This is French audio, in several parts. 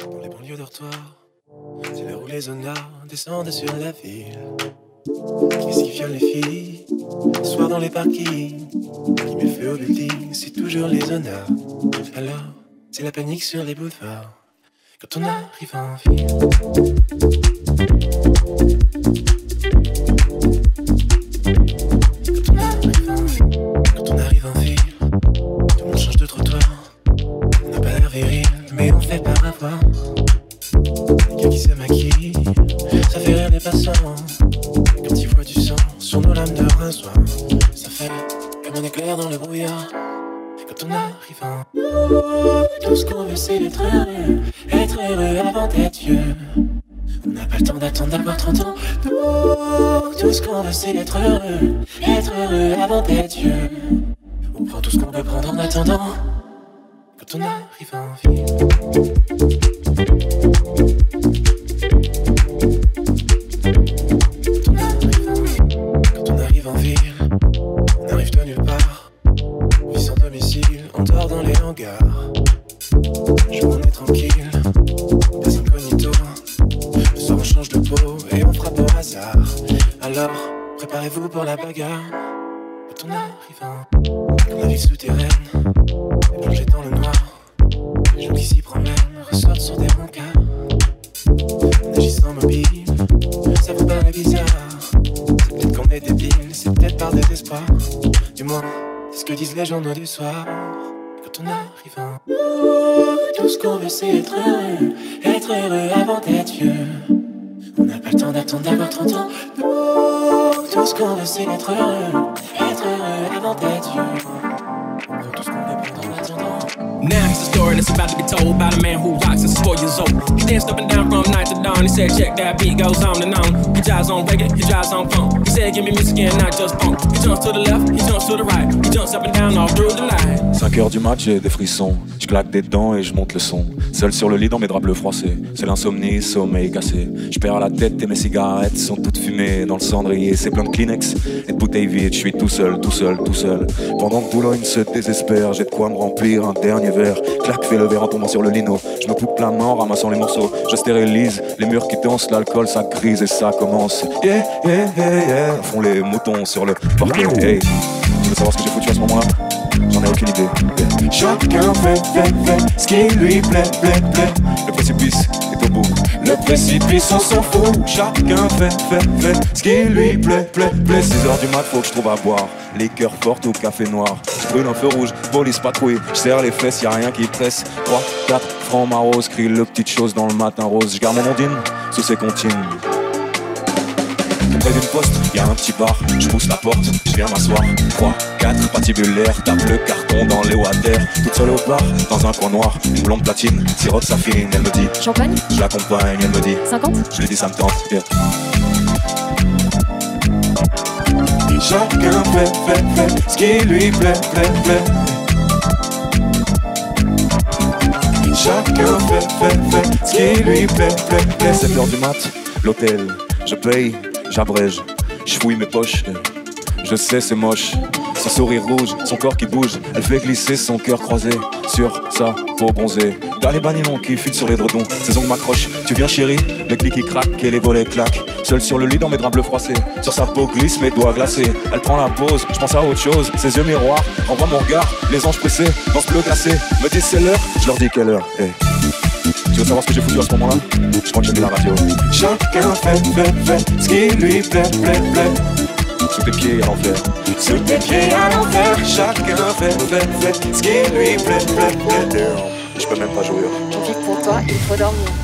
dans les banlieues dortoirs. C'est là où les honneurs descendent sur la ville. Qu'est-ce qui viole les filles Soir dans les parkings. Qui met feu au building, c'est toujours les honneurs. Alors, c'est la panique sur les boulevards. Quand on arrive en ville. Fait par avoir. Quelqu'un qui se maquille, ça fait rire les passants. Quand ils voient du sang sur nos lames de rinçoir, ça fait comme un éclair dans le brouillard. Quand on arrive tout ce qu'on veut c'est être heureux, être heureux avant d'être vieux. On n'a pas le temps d'attendre d'avoir 30 ans. Tout, tout ce qu'on veut c'est être heureux, être heureux avant d'être vieux. On prend tout ce qu'on peut prendre en attendant. Quand on arrive en ville. Journaux du soir. Quand on arrive en tout ce qu'on veut c'est être heureux, être heureux avant d'être vieux. On n'a pas le temps d'attendre d'avoir 30 ans. Tout ce qu'on veut c'est être heureux, être heureux avant d'être vieux. Now here's a story that's about to be told by the man who rocks since he's four years old. He danced up and down from night to dawn. He said, check that beat goes on and on. He drives on reggae, he drives on funk. He said, give me music and not just funk. He jumps to the left, he jumps to the right. He jumps up and down all through the night. 5 heures du match, j'ai des frissons. Je claque des dents et je monte le son. Seul sur le lit dans mes draps bleus froissés. C'est l'insomnie, sommeil cassé. Je perds la tête et mes cigarettes sont toutes fumées dans le cendrier. C'est plein de Kleenex et de bouteilles vides. Je suis tout seul, tout seul, tout seul. Pendant que Boulogne se désespère, j'ai de quoi me remplir un dernier verre. Clac, fais le verre en tombant sur le lino. Je me coupe la main en ramassant les morceaux. Je stérilise les murs qui dansent, l'alcool ça grise et ça commence. Yeah, yeah, yeah, yeah. Font les moutons sur le parking. Hey. Tu veux savoir ce que j'ai foutu à ce moment-là? J'en ai aucune idée. Chacun fait, fait, fait ce qui lui plaît, plaît, plaît. Le précipice est au bout. Le précipice, on s'en fout. Chacun fait, fait, fait ce qui lui plaît, plaît, plaît. 6 heures du mat, faut que je trouve à boire. Les cœurs fortes au café noir. Je brûle un feu rouge, police patrouille. Je serre les fesses, y a rien qui presse. 3, 4, francs marose, crie le petite chose dans le matin rose. Je garde mon ondine sous ses comptines. Près d'une poste, y a un petit bar, je pousse la porte, je viens m'asseoir. 3, 4, patibulaire, tape le carton dans les water. Toute seule au bar, dans un coin noir, une blonde platine, sirote sa fine, elle me dit, Champagne je l'accompagne, elle me dit, 50 je lui dis ça me tente. yeah. Et chacun fait, fait, fait ce qui lui plaît, plaît, plaît. Et chacun fait, fait, fait ce qui lui plaît, plaît, plaît. 7 heures du mat, l'hôtel, je paye, j'abrège, je fouille mes poches. Je sais, c'est moche. Son sourire rouge, son corps qui bouge. Elle fait glisser son cœur croisé sur sa peau bronzée. T'as les banilons qui fuient sur les dredons. Ses ongles m'accrochent. Tu viens, chérie Le clic qui craque et les volets claquent. Seul sur le lit dans mes draps bleus froissés. Sur sa peau glisse mes doigts glacés. Elle prend la pause, je pense à autre chose. Ses yeux miroirs, renvoie mon regard. Les anges pressés, dans ce bleu glacé. Me disent c'est l'heure, je leur dis quelle heure. Tu veux savoir ce que j'ai foutu à ce moment-là? Je crois que j'ai mis la radio. Chacun fait, fait, fait ce qui lui plaît, plaît, plaît. Sous tes pieds à l'enfer. Sous tes pieds à l'enfer. Chacun fait, fait, fait ce qui lui plaît, plaît, plaît. Je peux même pas jouer. Pour toi, il faut dormir.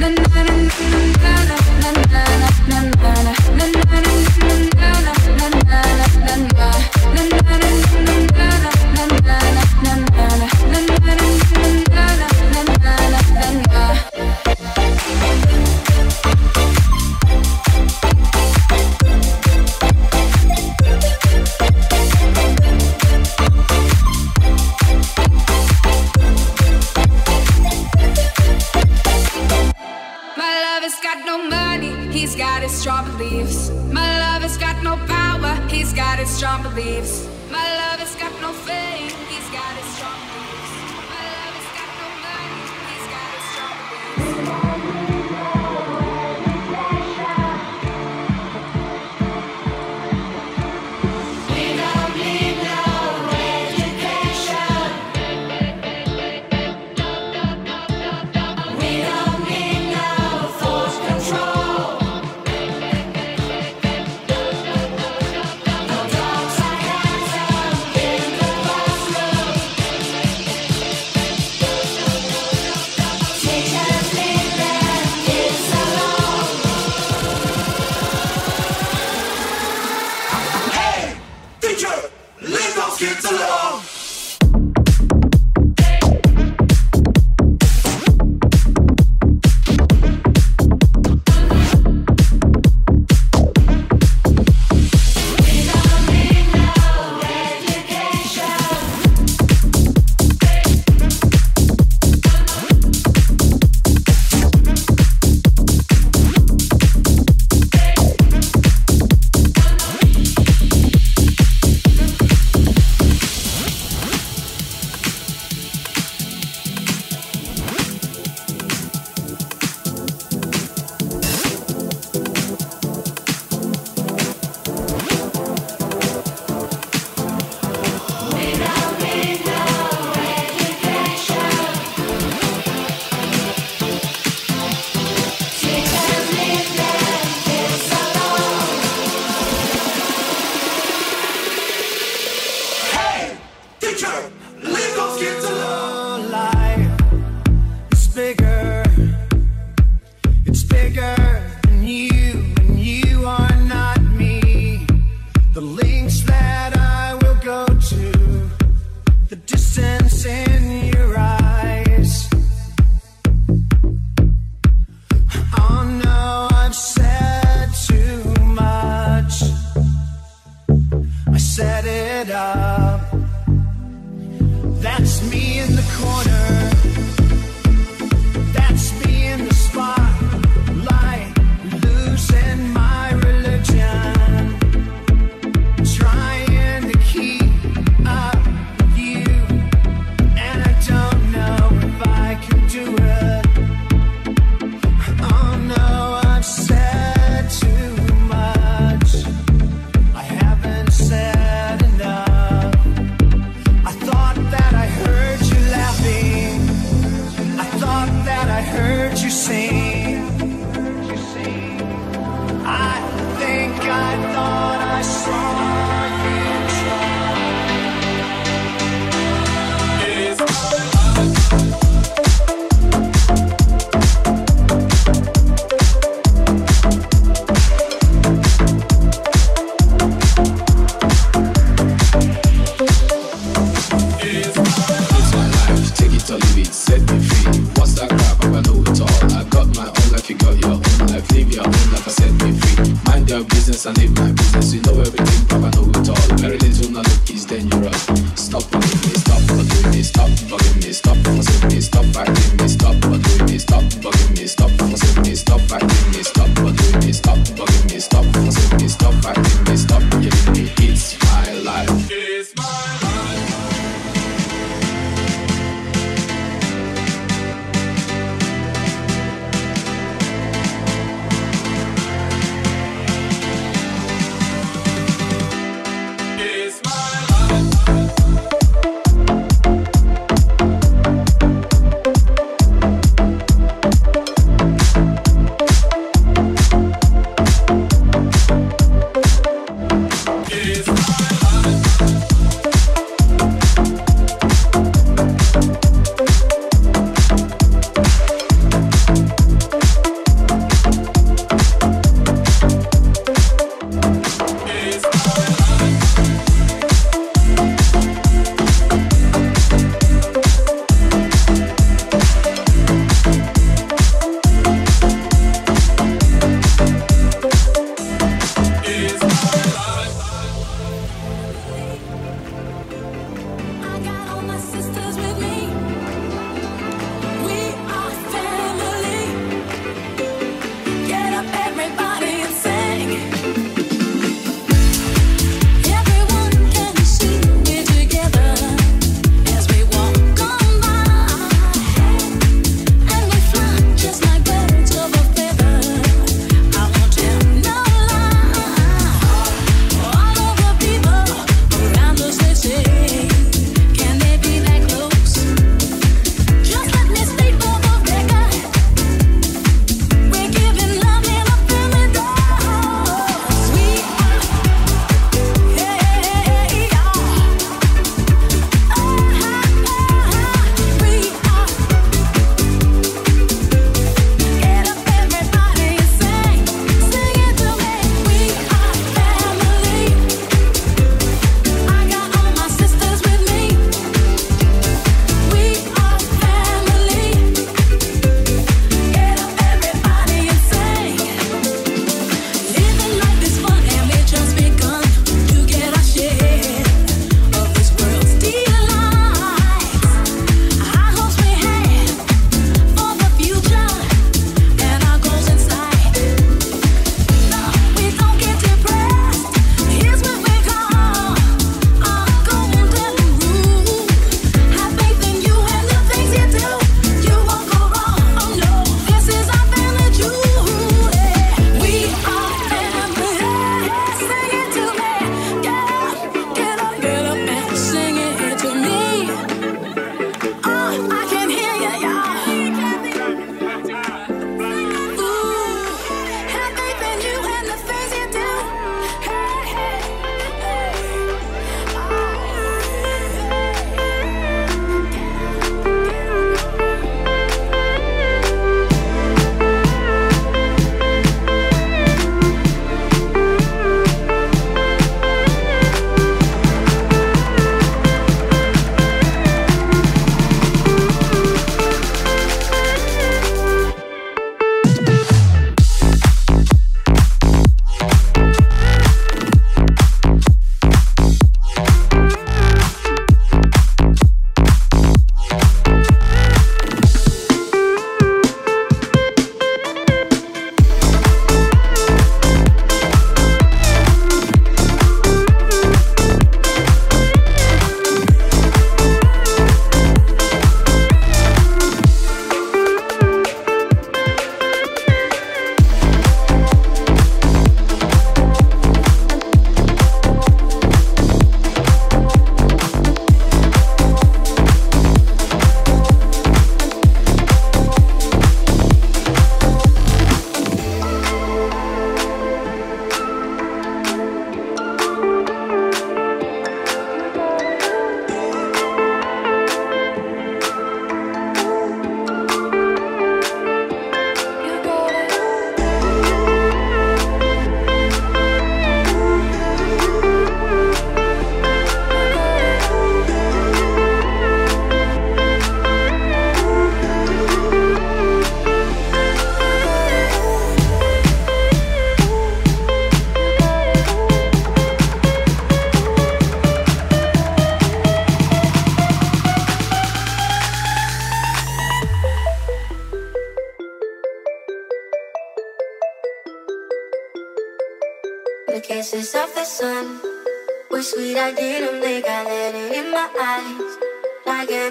na na na na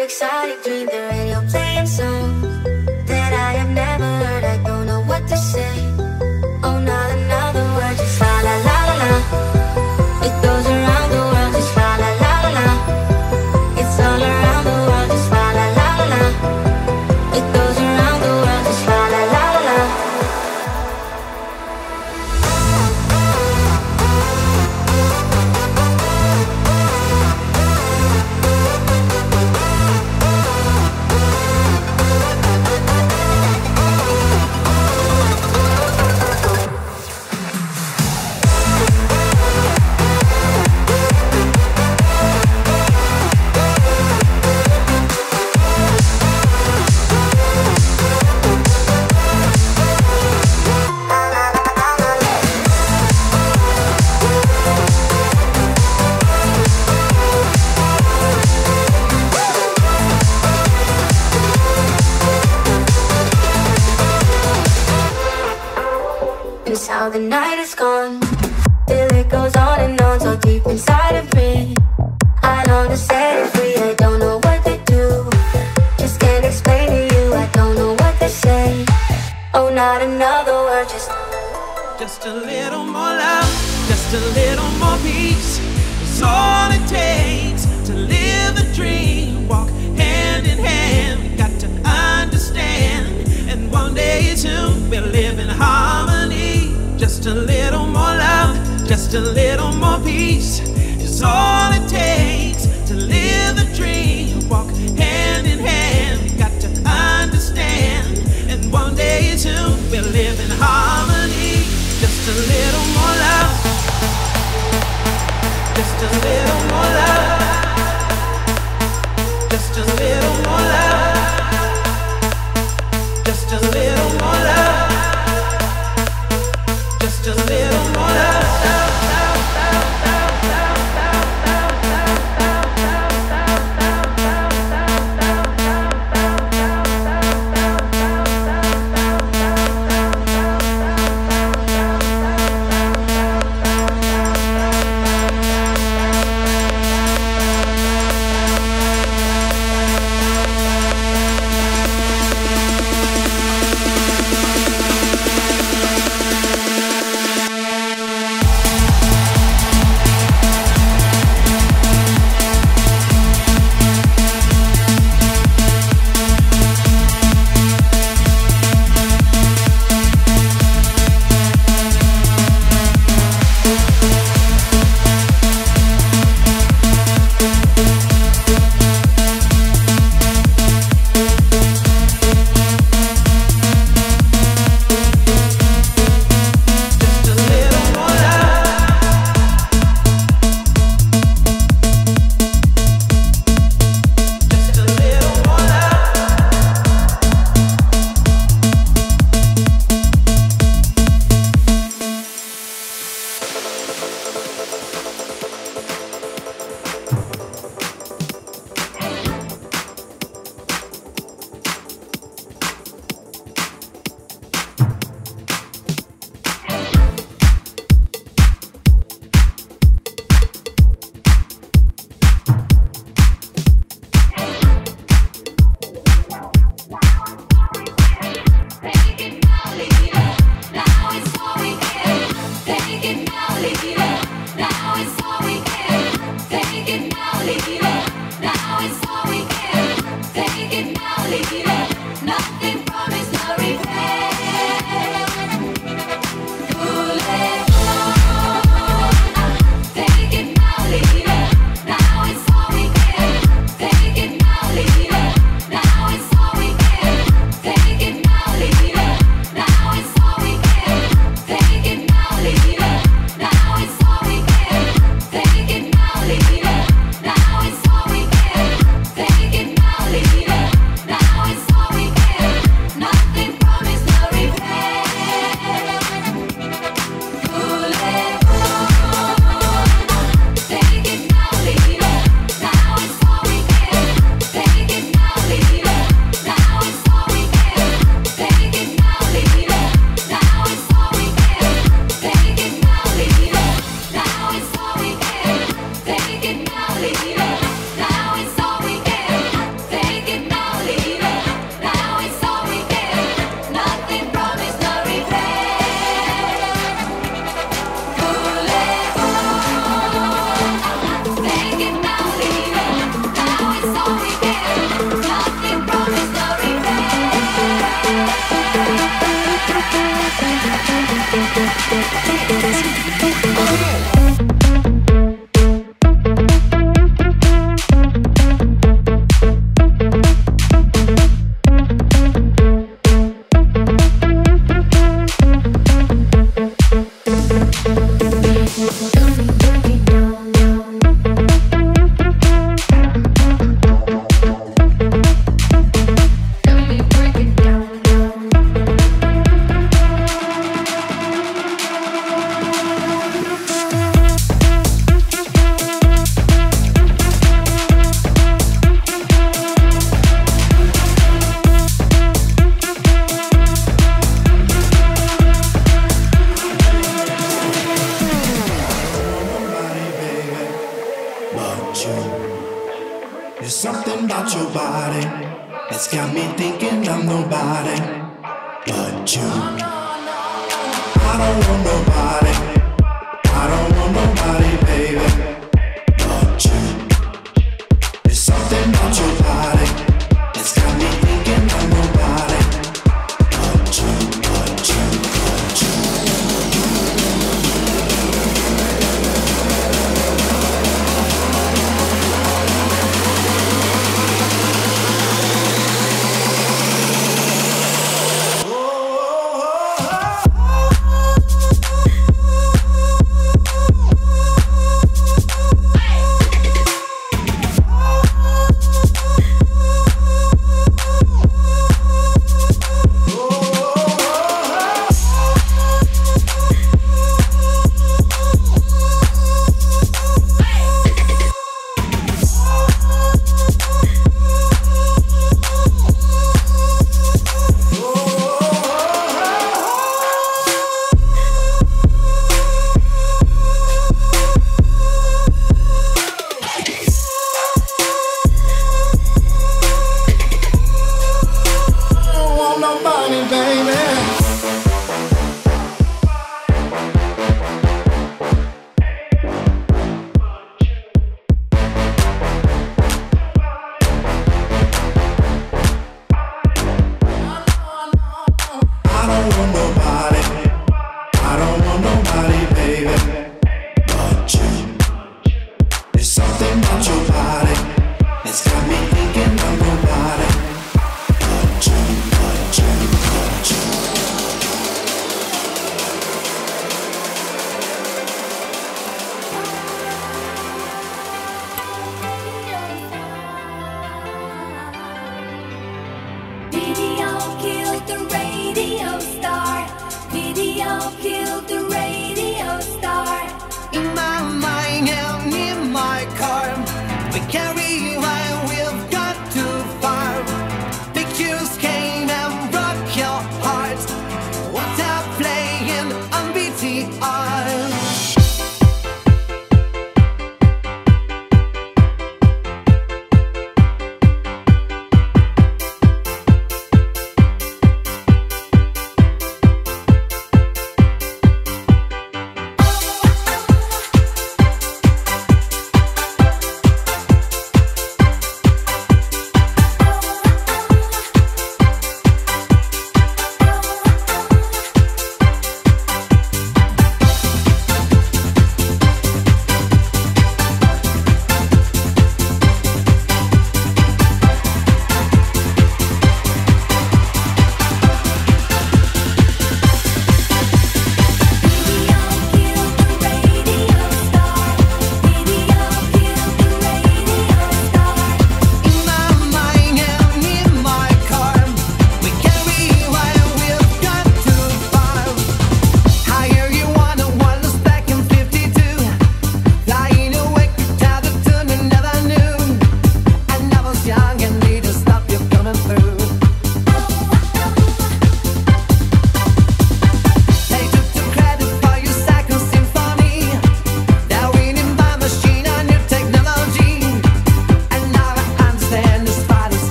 exotic dream, the radio playing songs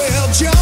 well, just.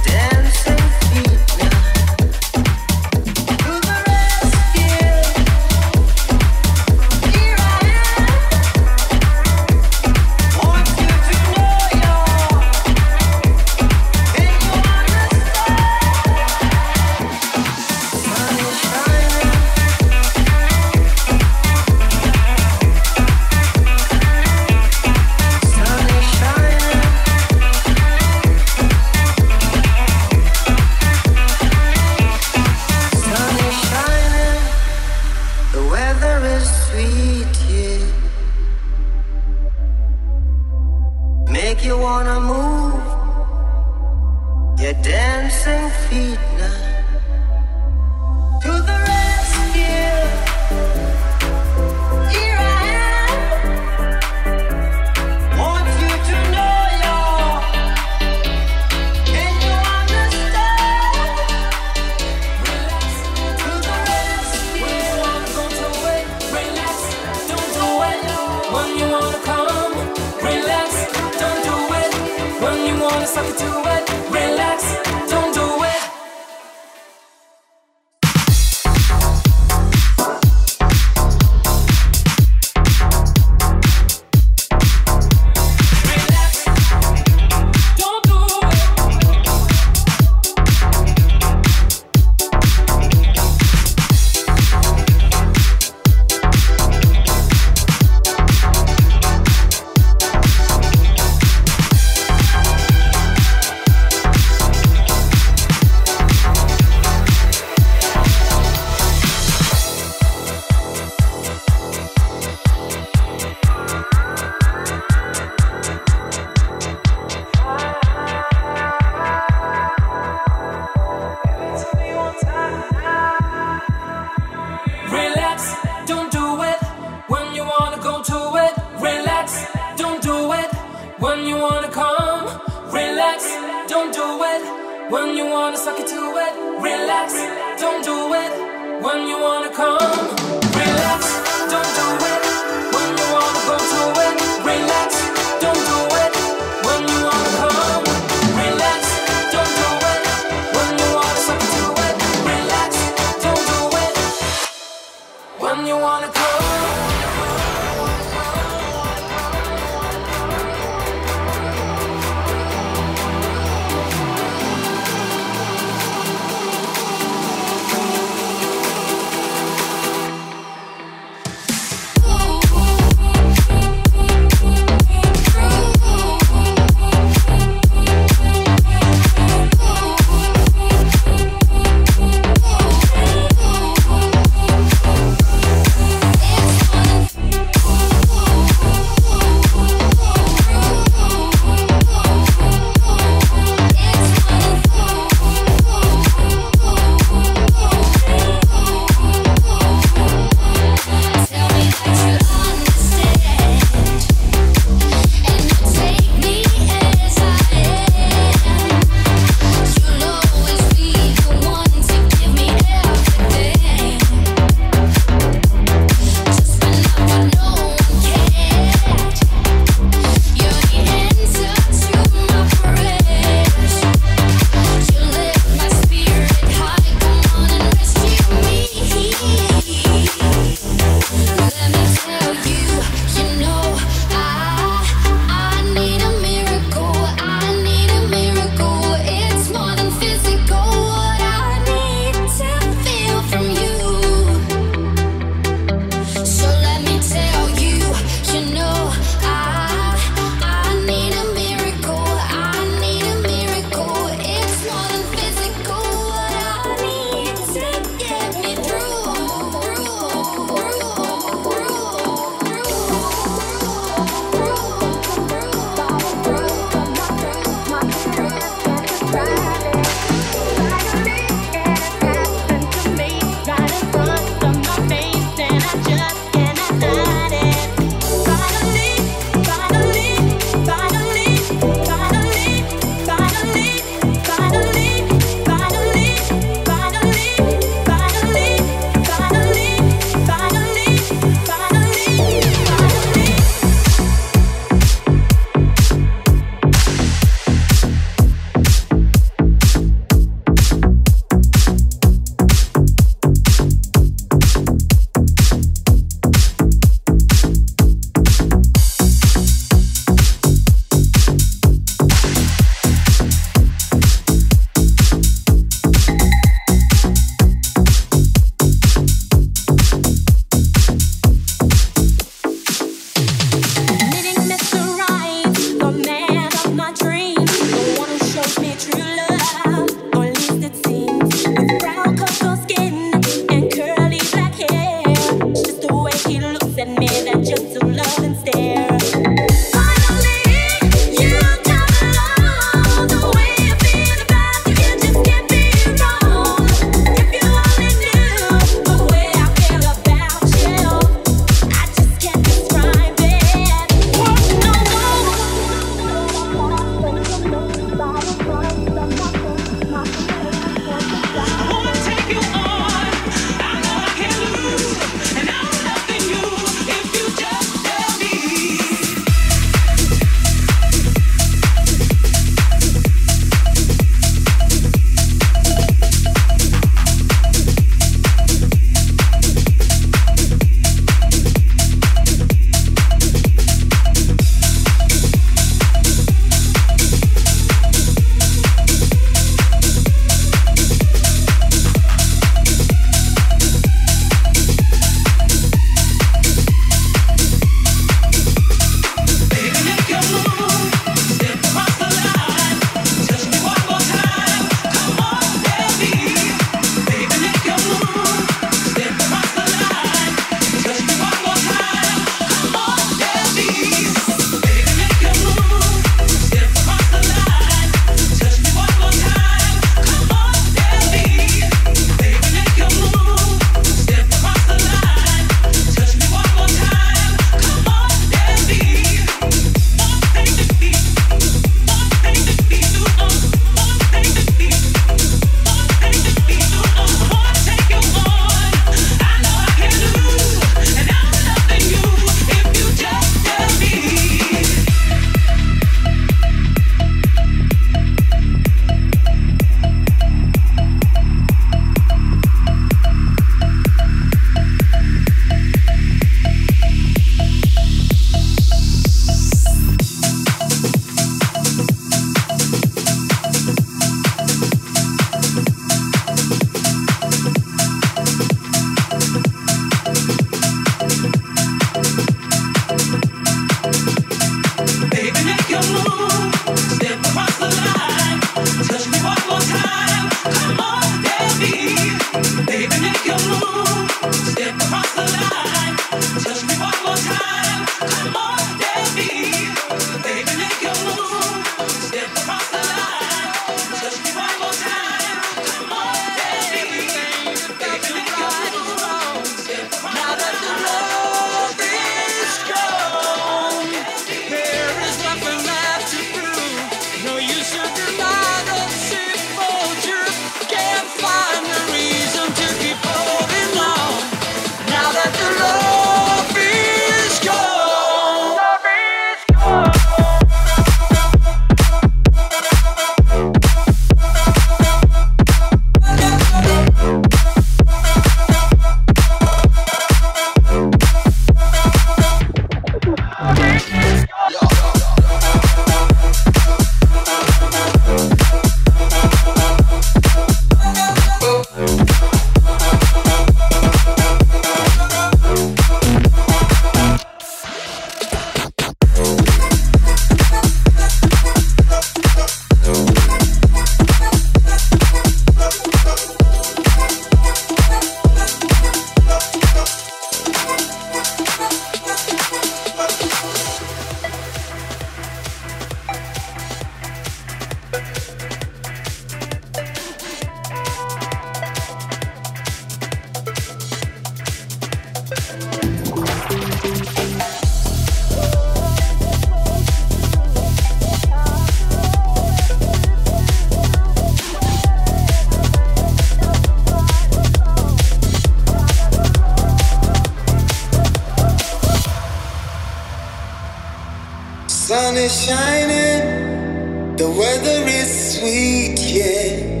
is shining, the weather is sweet, yeah.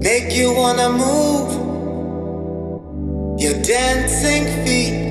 Make you wanna move your dancing feet.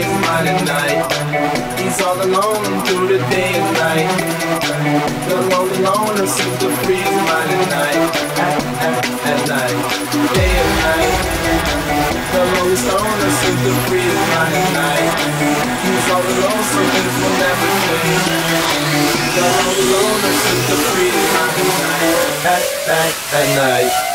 his mind at night. He's all alone through the day and night. The lonely loner seems to free his mind at night. At, at, at night, day and night. The lonely loner seems to free his mind at night. He's all alone, so things will never change. The lonely loner seems to free his mind at night. At, at, at night.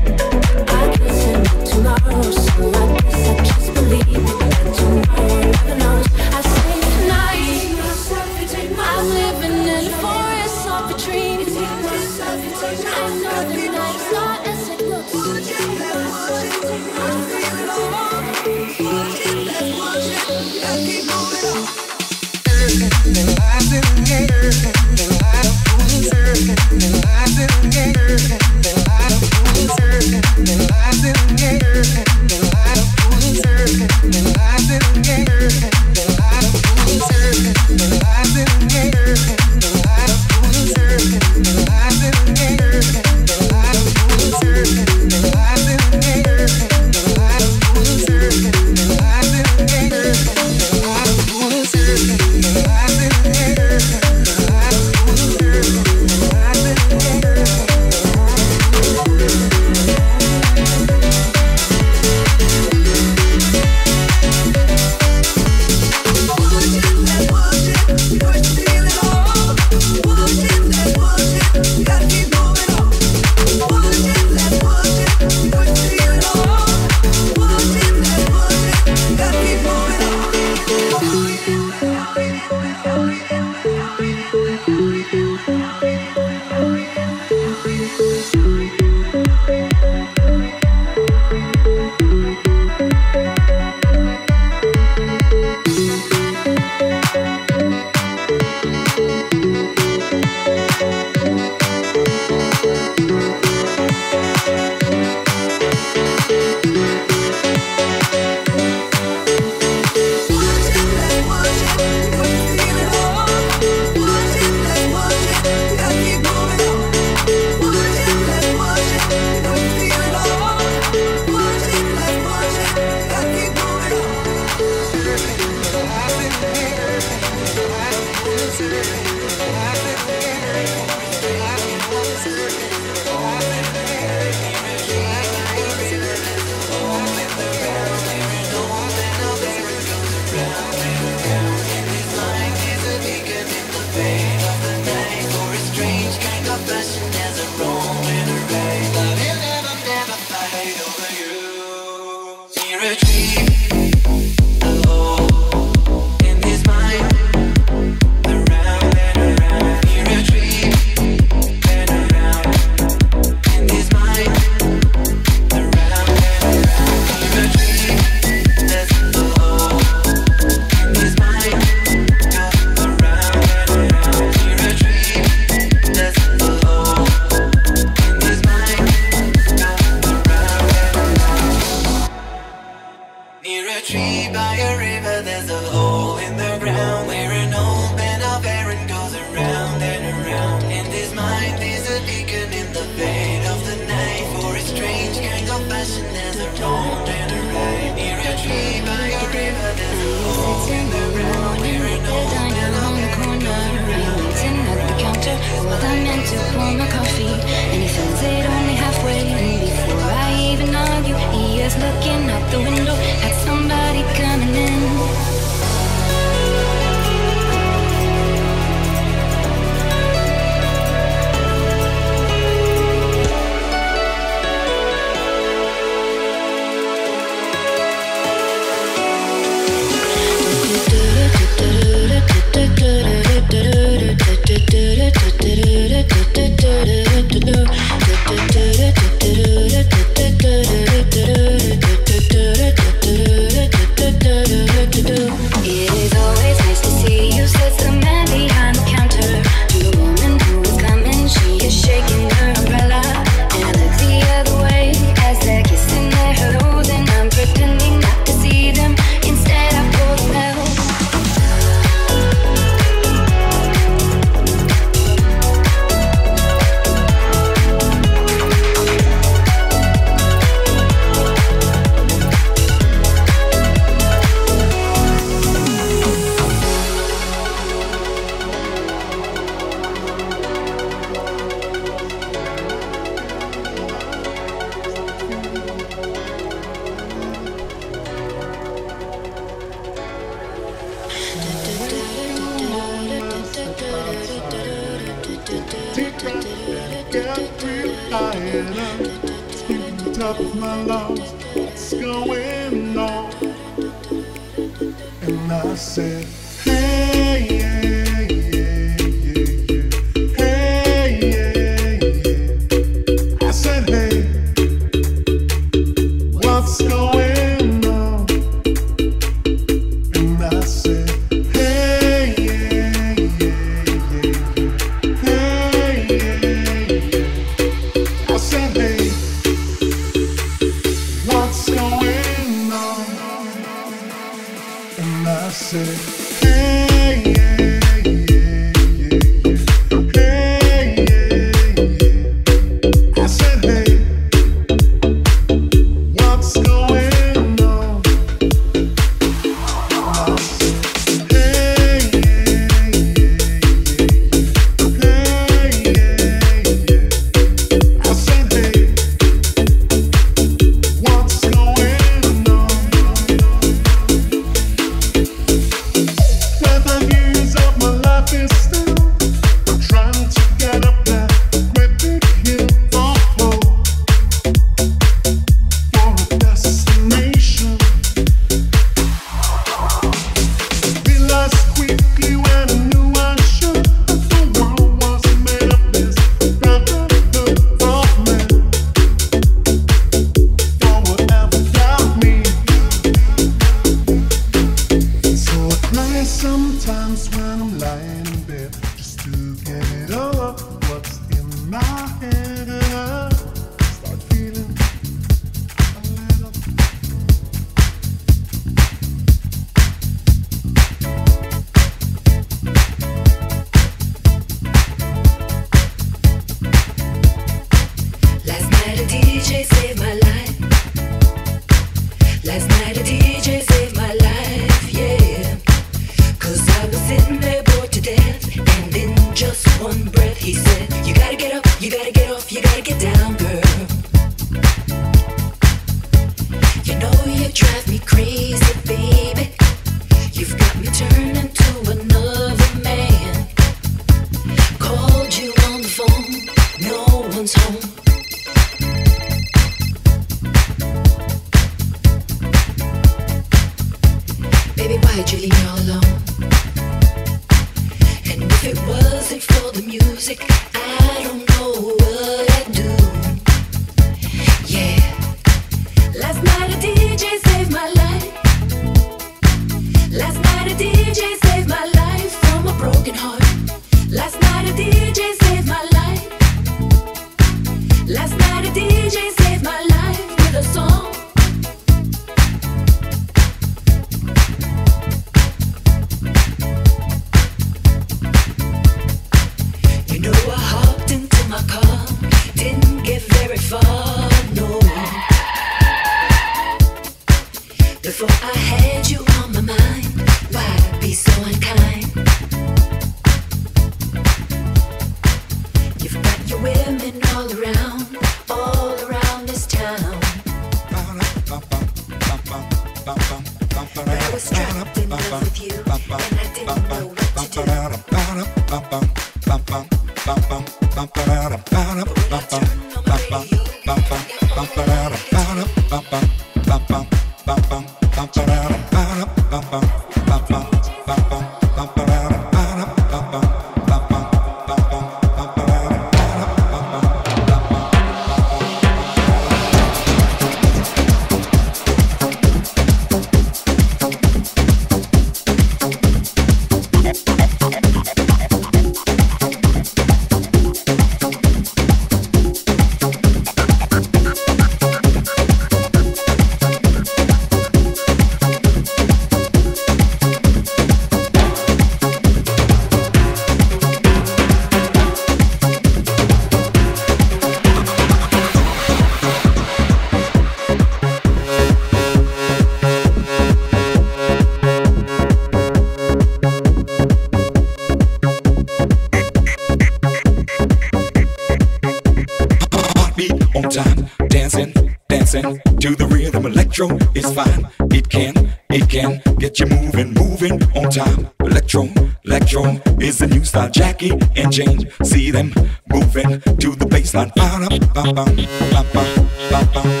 To the baseline. Just